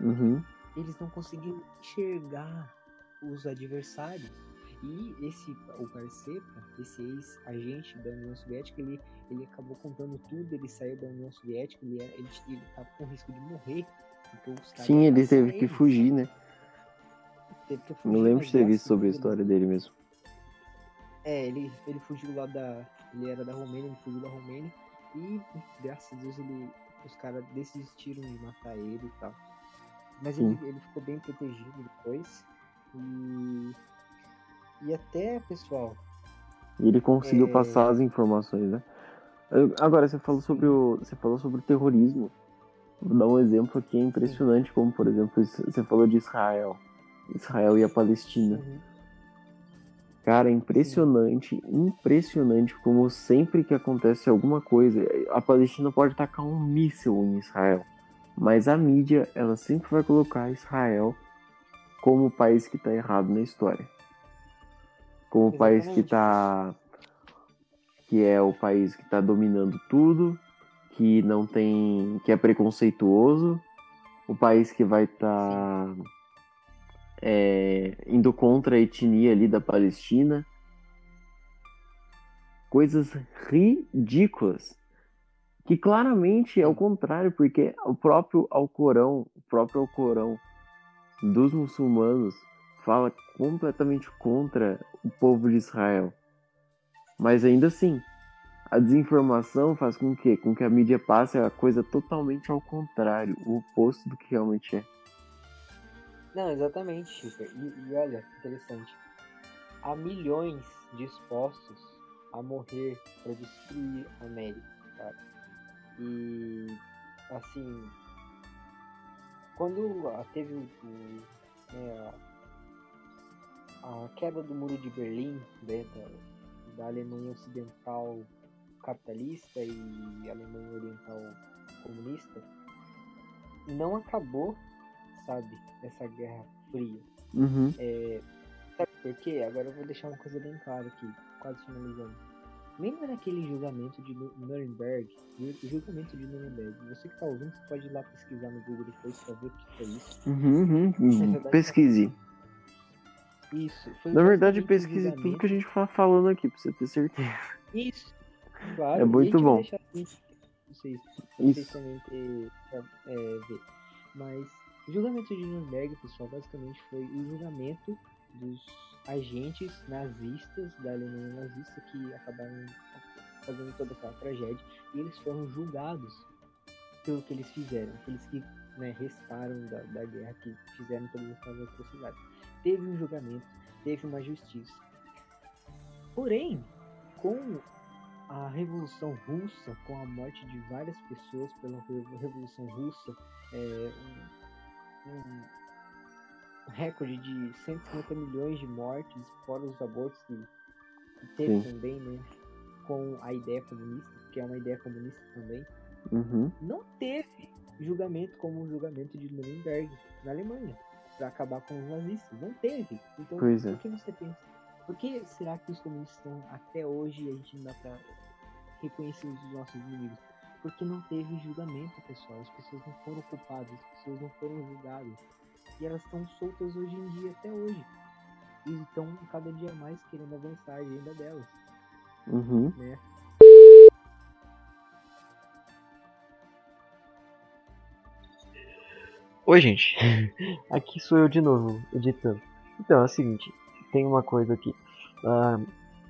Uhum. eles não conseguiam enxergar os adversários. E esse, o Parcepa, esse ex-agente da União Soviética, ele, ele acabou contando tudo, ele saiu da União Soviética, ele, ele, ele tava com risco de morrer. Sim, ele teve que fugir, né? Teve que fugir, lembro mas de ter visto sobre a história dele mesmo. É, ele, ele fugiu lá da. Ele era da Romênia, ele fugiu da Romênia. E graças a Deus ele, os caras desistiram de matar ele e tal. Mas ele, ele ficou bem protegido depois. E. E até, pessoal. Ele conseguiu É. passar as informações, né? Agora, você falou sobre o. Você falou sobre o terrorismo. Vou dar um exemplo aqui impressionante, como por exemplo, você falou de Israel. Israel e a Palestina. Uhum. Cara, é impressionante, impressionante como sempre que acontece alguma coisa, a Palestina pode tacar um míssil em Israel, mas a mídia, ela sempre vai colocar Israel como o país que tá errado na história. Como o país que tá que é o país que tá dominando tudo, que não tem, que é preconceituoso, o país que vai estar é, indo contra a etnia ali da Palestina. Coisas ridículas. Que claramente é o contrário, porque o próprio Alcorão, o próprio Alcorão dos muçulmanos fala completamente contra o povo de Israel. Mas ainda assim, a desinformação faz com que, com que a mídia passe a coisa totalmente ao contrário, o oposto do que realmente é. Não, exatamente. E, e olha, interessante. Há milhões de expostos a morrer para destruir a América, cara. E assim, quando teve o, o- né, a, a queda do muro de Berlim, né, da, da Alemanha Ocidental capitalista e Alemanha Oriental comunista, não acabou, sabe, essa guerra fria. Uhum. É, sabe por quê? Agora eu vou deixar uma coisa bem clara aqui, quase finalizando. Lembra daquele julgamento de Nu- Nuremberg? Ju- Julgamento de Nuremberg. Você que tá ouvindo, você pode ir lá pesquisar no Google depois pra ver o que foi isso. Uhum, uhum, verdade, Pesquise. Isso. Na verdade, pesquise tudo que a gente tá falando aqui, pra você ter certeza. Isso. Claro. É muito bom. deixar assim vocês, vocês Isso. também ter, é, ver. Mas o julgamento de Nuremberg, pessoal, basicamente foi o julgamento dos agentes nazistas da Alemanha nazista que acabaram fazendo toda aquela tragédia e eles foram julgados pelo que eles fizeram, aqueles que né, restaram da, da guerra, que fizeram todas aquelas atrocidades. Teve um julgamento, teve uma justiça. Porém, com a Revolução Russa, com a morte de várias pessoas pela Revo- Revolução Russa, é, um, recorde de 150 milhões de mortes, fora os abortos que, que teve Sim. também, né? Com a ideia comunista, que é uma ideia comunista também, Uhum. não teve julgamento como o julgamento de Nuremberg na Alemanha para acabar com os nazistas. Não teve. Então, Pois é. por que você pensa? Por que será que os comunistas estão até hoje e a gente não dá pra reconhecer os nossos inimigos? Porque não teve julgamento, pessoal. As pessoas não foram culpadas, as pessoas não foram julgadas. E elas estão soltas hoje em dia, até hoje. E estão cada dia mais querendo avançar a agenda delas, Uhum. né? Oi, gente. Aqui sou eu de novo, editando. Então, é o seguinte, tem uma coisa aqui. Ah,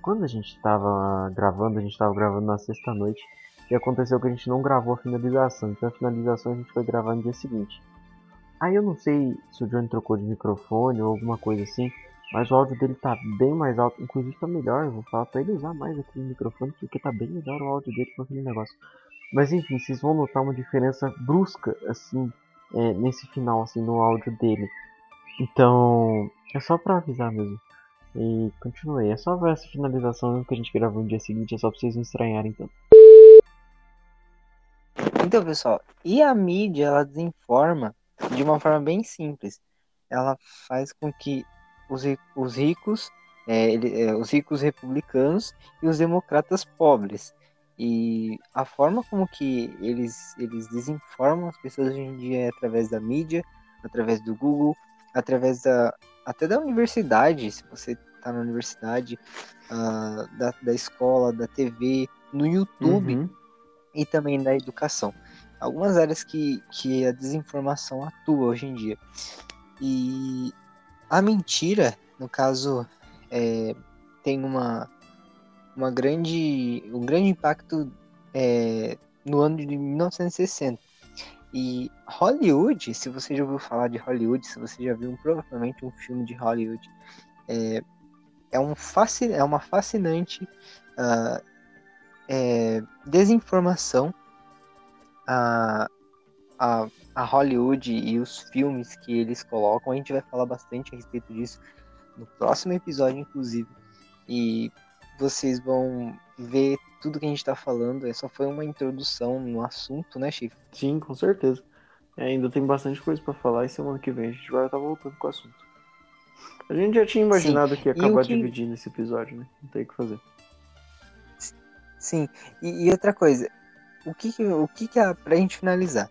quando a gente tava gravando, a gente tava gravando na sexta-noite, e aconteceu que a gente não gravou a finalização. Então a finalização a gente foi gravar no dia seguinte. Aí eu não sei se o Johnny trocou de microfone ou alguma coisa assim, mas o áudio dele tá bem mais alto. Inclusive tá melhor, eu vou falar pra ele usar mais aquele microfone, porque tá bem melhor o áudio dele com aquele negócio. Mas enfim, vocês vão notar uma diferença brusca, assim, é, nesse final, assim, no áudio dele. Então, é só pra avisar mesmo. E continuei. É só ver essa finalização que a gente gravou no dia seguinte, é só pra vocês não estranharem tanto. Então, pessoal, e a mídia, ela desinforma de uma forma bem simples. Ela faz com que os, os ricos, é, ele- é, os ricos republicanos e os democratas pobres. E a forma como que eles, eles desinformam as pessoas hoje em dia é através da mídia, através do Google, através da até da universidade, se você está na universidade, ah, da, da escola, da TV, no YouTube Uhum. e também da educação. Algumas áreas que, que a desinformação atua hoje em dia. E a mentira, no caso, é, tem uma, uma grande, um grande impacto é, no ano de 1960. E Hollywood, se você já ouviu falar de Hollywood, se você já viu provavelmente um filme de Hollywood, é, é, um fasci- é uma fascinante ah, é, desinformação a, a, a Hollywood e os filmes que eles colocam. A gente vai falar bastante a respeito disso no próximo episódio, inclusive. E vocês vão ver tudo que a gente está falando. Essa foi uma introdução no assunto, né, Chief? Sim, com certeza. É, ainda tem bastante coisa pra falar e semana que vem a gente vai estar voltando com o assunto. A gente já tinha imaginado que ia E acabar que- dividindo esse episódio, né? Não tem o que fazer. Sim, e, e outra coisa, o que o que que é pra gente finalizar?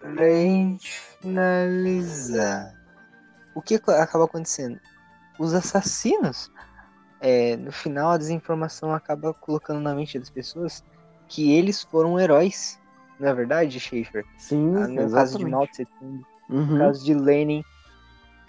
Pra gente finalizar, o que acaba acontecendo? Os assassinos, é, no final a desinformação acaba colocando na mente das pessoas que eles foram heróis, não é verdade, Schaefer? Sim, Ah, No caso de. Mao Tse Tung, Uhum. no caso de Lenin.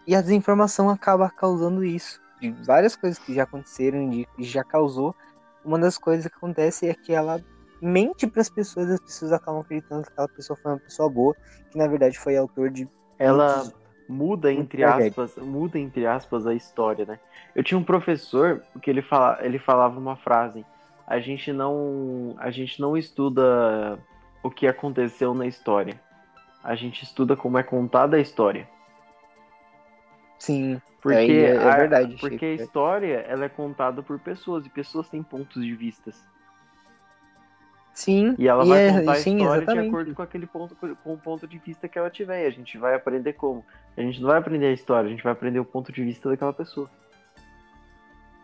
E a desinformação acaba causando isso. De várias coisas que já aconteceram, que já causou. Uma das coisas que acontece é que ela mente para as pessoas, as pessoas acabam acreditando que aquela pessoa foi uma pessoa boa, que na verdade foi autor de Ela muitos- muda entre tragédia. aspas, muda entre aspas a história, né? Eu tinha um professor que ele, fala, ele falava uma frase: a gente não a gente não estuda o que aconteceu na história. A gente estuda como é contada a história. Sim, Porque, É, é a, verdade, porque a Chico. história ela é contada por pessoas e pessoas têm pontos de vistas. Sim. E ela e vai é- contar a sim, história de exatamente. acordo com aquele ponto, com o ponto de vista que ela tiver. E a gente vai aprender como. A gente não vai aprender a história, a gente vai aprender o ponto de vista daquela pessoa.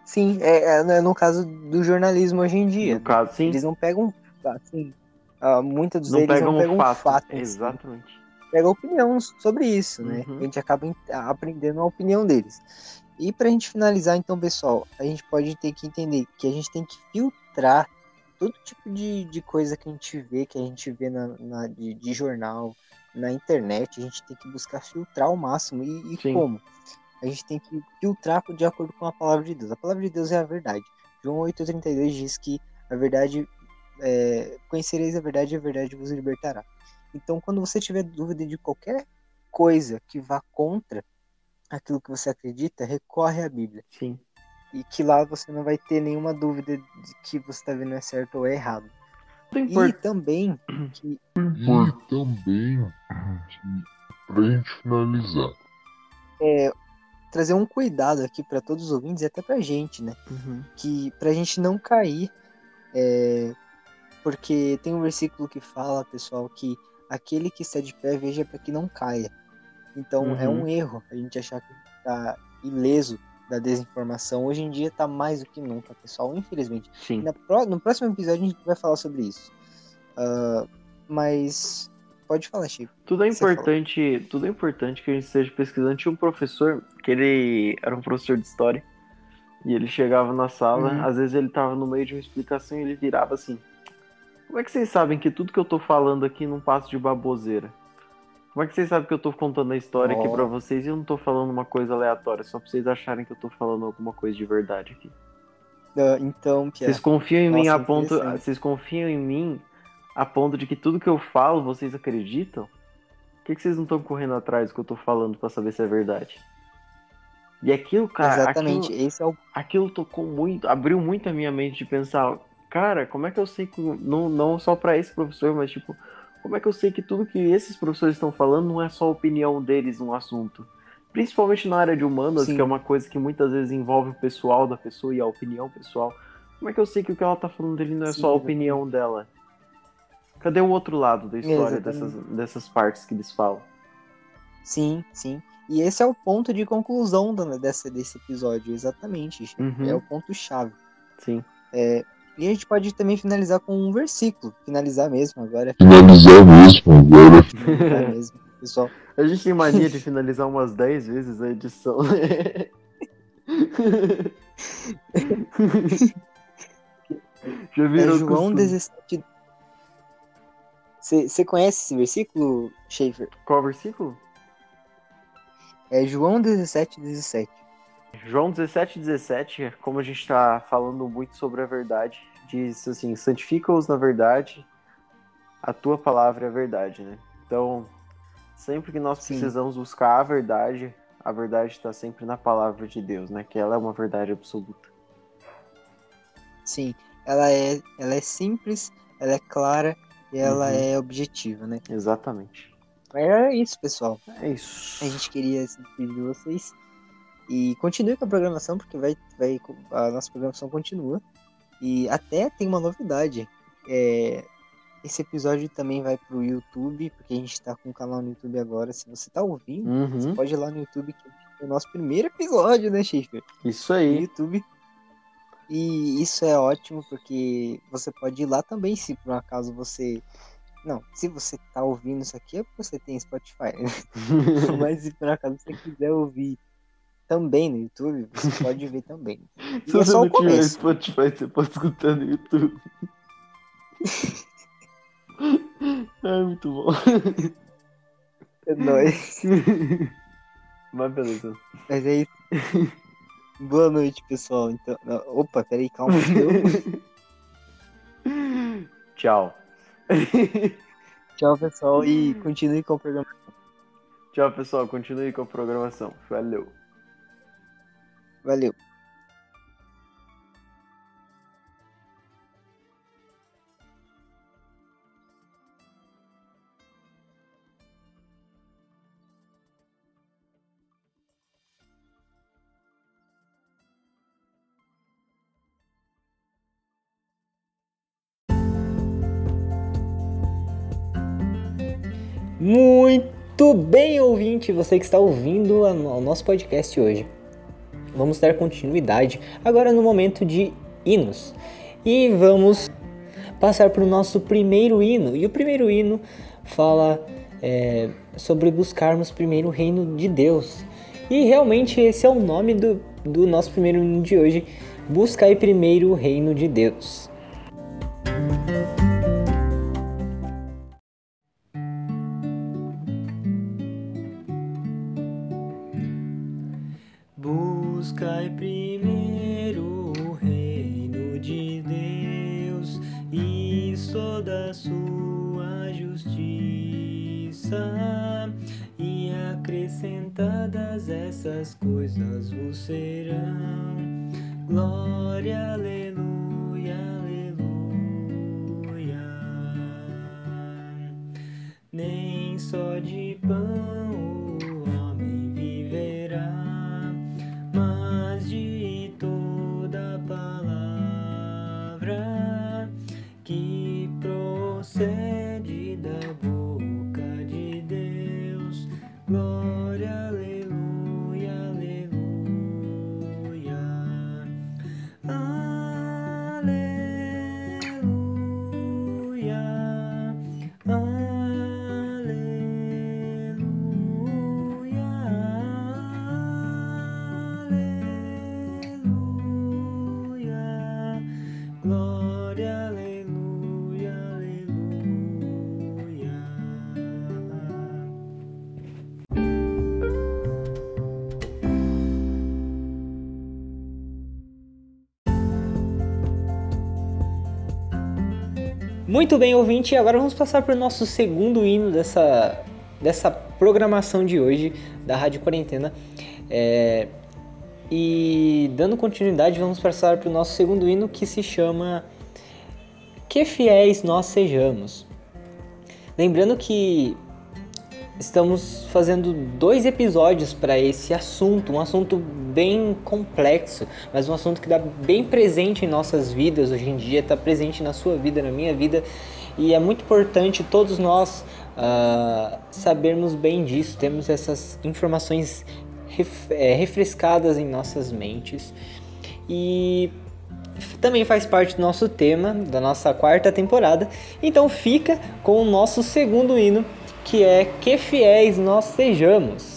Sim, é, é, né, no caso do jornalismo hoje em dia. No caso, sim, Eles não pegam, assim, ah, muitos dos não eles pegam não pegam fato. fato em si. Exatamente. pega opinião sobre isso, né? Uhum. A gente acaba en- aprendendo a opinião deles. E pra gente finalizar, então, pessoal, a gente pode ter que entender que a gente tem que filtrar todo tipo de, de coisa que a gente vê, que a gente vê na, na- de, de jornal, na internet, a gente tem que buscar filtrar ao máximo. E, e como? A gente tem que filtrar de acordo com a palavra de Deus. A palavra de Deus é a verdade. João 8,32 diz que a verdade, é, conhecereis a verdade e a verdade vos libertará. Então, quando você tiver dúvida de qualquer coisa que vá contra aquilo que você acredita, recorre à Bíblia. Sim. E que lá você não vai ter nenhuma dúvida de que você está vendo é certo ou é errado. E também que E também, que, pra gente finalizar, trazer um cuidado aqui para todos os ouvintes e até pra gente, né? Uhum. que pra gente não cair, é, porque tem um versículo que fala, pessoal, que aquele que está de pé veja para que não caia. Então é Uhum. um erro a gente achar que tá ileso da desinformação. Hoje em dia tá mais do que nunca, pessoal, infelizmente. Sim. no próximo episódio a gente vai falar sobre isso. Ah, mas pode falar, Chico. Tudo é importante, tudo é importante que a gente esteja pesquisando. Tinha um professor que ele era um professor de história e ele chegava na sala, Uhum. às vezes ele tava no meio de uma explicação e ele virava assim: Como é que vocês sabem que tudo que eu tô falando aqui não passa de baboseira? Como é que vocês sabem que eu tô contando a história aqui Ó. pra vocês e eu não tô falando uma coisa aleatória, só pra vocês acharem que eu tô falando alguma coisa de verdade aqui? Ah, então, Pia, Vocês confiam em mim Nossa, a ponto, interessante. vocês confiam em mim a ponto de que tudo que eu falo vocês acreditam? Por que, que vocês não estão correndo atrás do que eu tô falando pra saber se é verdade? E aquilo, cara, exatamente, aquilo, esse é o aquilo tocou muito, abriu muito a minha mente de pensar, cara, como é que eu sei que não, não só pra esse professor, mas tipo, como é que eu sei que tudo que esses professores estão falando não é só a opinião deles no assunto? Principalmente na área de humanas, Sim. que é uma coisa que muitas vezes envolve o pessoal da pessoa e a opinião pessoal. Como é que eu sei que o que ela tá falando dele não é Sim, só a exatamente. opinião dela? Cadê o outro lado da história Exatamente. dessas, dessas partes que eles falam? Sim, sim. E esse é o ponto de conclusão dessa, desse episódio, exatamente. Uhum. É o ponto-chave. Sim. E a gente pode também finalizar com um versículo. Finalizar mesmo agora. finalizar mesmo agora. Finalizar mesmo, pessoal. A gente tem mania de finalizar umas 10 vezes a edição. Já É virou João costume. 17. Você conhece esse versículo, Schaefer? Qual versículo? É João 17, 17. João 17, 17, como a gente está falando muito sobre a verdade, diz assim: santifica-os na verdade, a tua palavra é a verdade, né? Então, sempre que nós Sim. precisamos buscar a verdade, a verdade está sempre na palavra de Deus, né? Que ela é uma verdade absoluta. Sim, ela é, ela é simples, ela é clara e ela Uhum. é objetiva, né? Exatamente. É isso, pessoal. É isso. A gente queria se despedir de vocês. E continue com a programação, porque vai, vai, a nossa programação continua. E até tem uma novidade. É, esse episódio também vai pro YouTube, porque a gente tá com um canal no YouTube agora. Se você tá ouvindo, você Uhum. pode ir lá no YouTube, que é o nosso primeiro episódio, né, Schaefer? Isso No aí. YouTube. E isso é ótimo, porque você pode ir lá também, se por um acaso você. Não, se você tá ouvindo isso aqui é porque você tem Spotify, né? Mas se por acaso você quiser ouvir também no YouTube, você pode ver também. E Se é você só não o tiver começo. Spotify, você pode escutar no YouTube. Ai, muito bom. É nóis. Mas beleza. Mas é isso. Boa noite, pessoal. Então, não, opa, peraí, calma. Tchau. Tchau, pessoal, e continue com o programa. Tchau, pessoal. Continue com a programação. Valeu. Valeu. Muito bem, ouvinte, você que está ouvindo o nosso podcast hoje. Vamos dar continuidade agora no momento de hinos. E vamos passar para o nosso primeiro hino. E o primeiro hino fala é, sobre buscarmos primeiro o reino de Deus. E realmente esse é o nome do, do nosso primeiro hino de hoje. Buscai primeiro o reino de Deus. Glória, aleluia, Muito bem, ouvinte, agora vamos passar para o nosso segundo hino dessa, dessa programação de hoje da Rádio Quarentena. É, e dando continuidade, vamos passar para o nosso segundo hino que se chama Que Fiéis Nós Sejamos. Lembrando que estamos fazendo dois episódios para esse assunto, um assunto bem complexo, mas um assunto que está bem presente em nossas vidas hoje em dia, está presente na sua vida, na minha vida, e é muito importante todos nós ah, sabermos bem disso, temos essas informações ref- eh, refrescadas em nossas mentes e também faz parte do nosso tema da nossa quarta temporada. Então fica com o nosso segundo hino, que é Que Fiéis Nós Sejamos.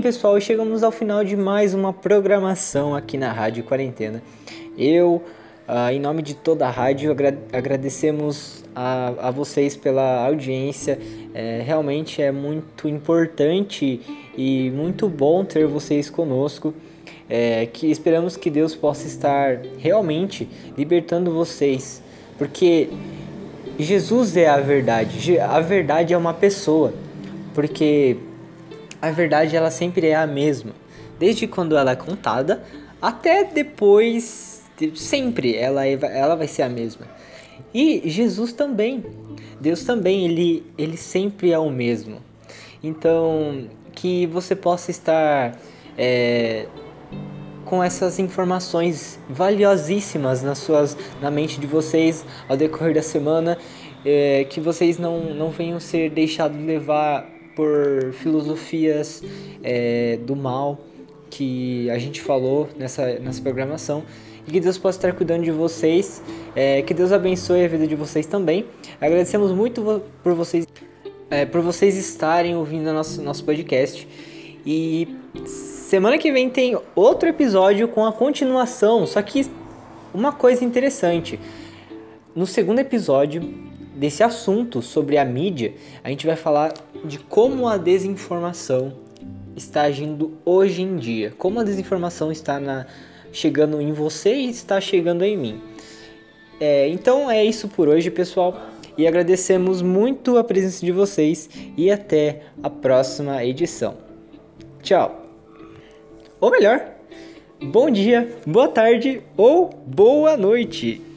Bem, pessoal, chegamos ao final de mais uma programação aqui na Rádio Quarentena. Eu, ah, em nome de toda a rádio, agra- agradecemos a, a vocês pela audiência. É, realmente é muito importante e muito bom ter vocês conosco. é, que esperamos que Deus possa estar realmente libertando vocês, porque Jesus é a verdade. A verdade é uma pessoa, porque a verdade ela sempre é a mesma, desde quando ela é contada até depois, sempre ela é, ela vai ser a mesma. E Jesus também, Deus também, ele ele sempre é o mesmo. Então que você possa estar é, com essas informações valiosíssimas nas suas, na mente de vocês ao decorrer da semana, é, que vocês não, não venham ser deixados levar por filosofias é, do mal que a gente falou nessa, nessa programação e que Deus possa estar cuidando de vocês, é, que Deus abençoe a vida de vocês também. Agradecemos muito por vocês, é, por vocês estarem ouvindo nosso, nosso podcast e Semana que vem tem outro episódio com a continuação, só que uma coisa interessante. No segundo episódio desse assunto sobre a mídia, a gente vai falar de como a desinformação está agindo hoje em dia, como a desinformação está na, chegando em você e está chegando em mim. É, então é isso por hoje, pessoal. E agradecemos muito a presença de vocês e até a próxima edição. Tchau! Ou melhor, bom dia, boa tarde ou boa noite.